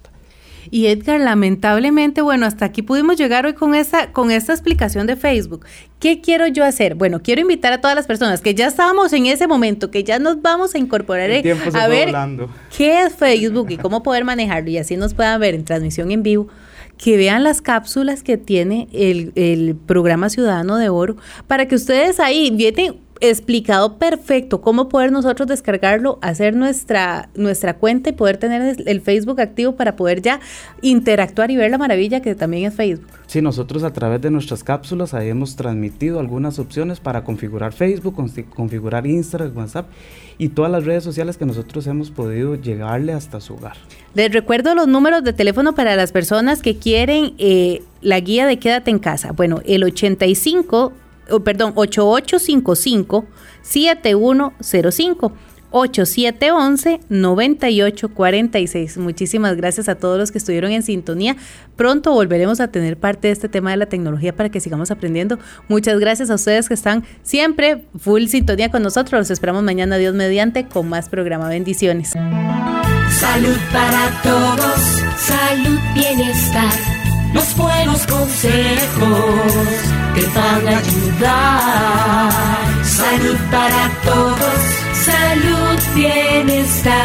Y Edgar, lamentablemente, bueno, hasta aquí pudimos llegar hoy con esta, con esta explicación de Facebook. ¿Qué quiero yo hacer? Bueno, quiero invitar a todas las personas que ya estábamos en ese momento, que ya nos vamos a incorporar a ver qué es Facebook y cómo poder manejarlo y así nos puedan ver en transmisión en vivo que vean las cápsulas que tiene el, el programa Ciudadano de Oro para que ustedes ahí vienen explicado perfecto cómo poder nosotros descargarlo, hacer nuestra, nuestra cuenta y poder tener el Facebook activo para poder ya interactuar y ver la maravilla que también es Facebook. Sí, nosotros a través de nuestras cápsulas ahí hemos transmitido algunas opciones para configurar Facebook, configurar Instagram, WhatsApp y todas las redes sociales que nosotros hemos podido llegarle hasta su hogar. Les recuerdo los números de teléfono para las personas que quieren eh, la guía de Quédate en casa. Bueno, el 85 oh, perdón, 8855-7105. 8711-9846. Muchísimas gracias a todos los que estuvieron en sintonía. Pronto volveremos a tener parte de este tema de la tecnología para que sigamos aprendiendo. Muchas gracias a ustedes que están siempre full sintonía con nosotros. Los esperamos mañana, Dios mediante, con más programa. Bendiciones. Salud para todos, salud, bienestar, los buenos consejos te van a ayudar. Salud para todos, salud, bienestar.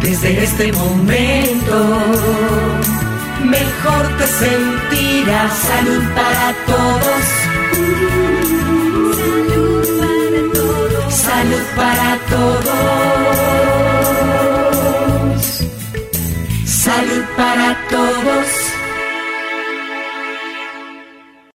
Desde este momento, mejor te sentirás. Salud para todos. salud para todos. Salud para todos.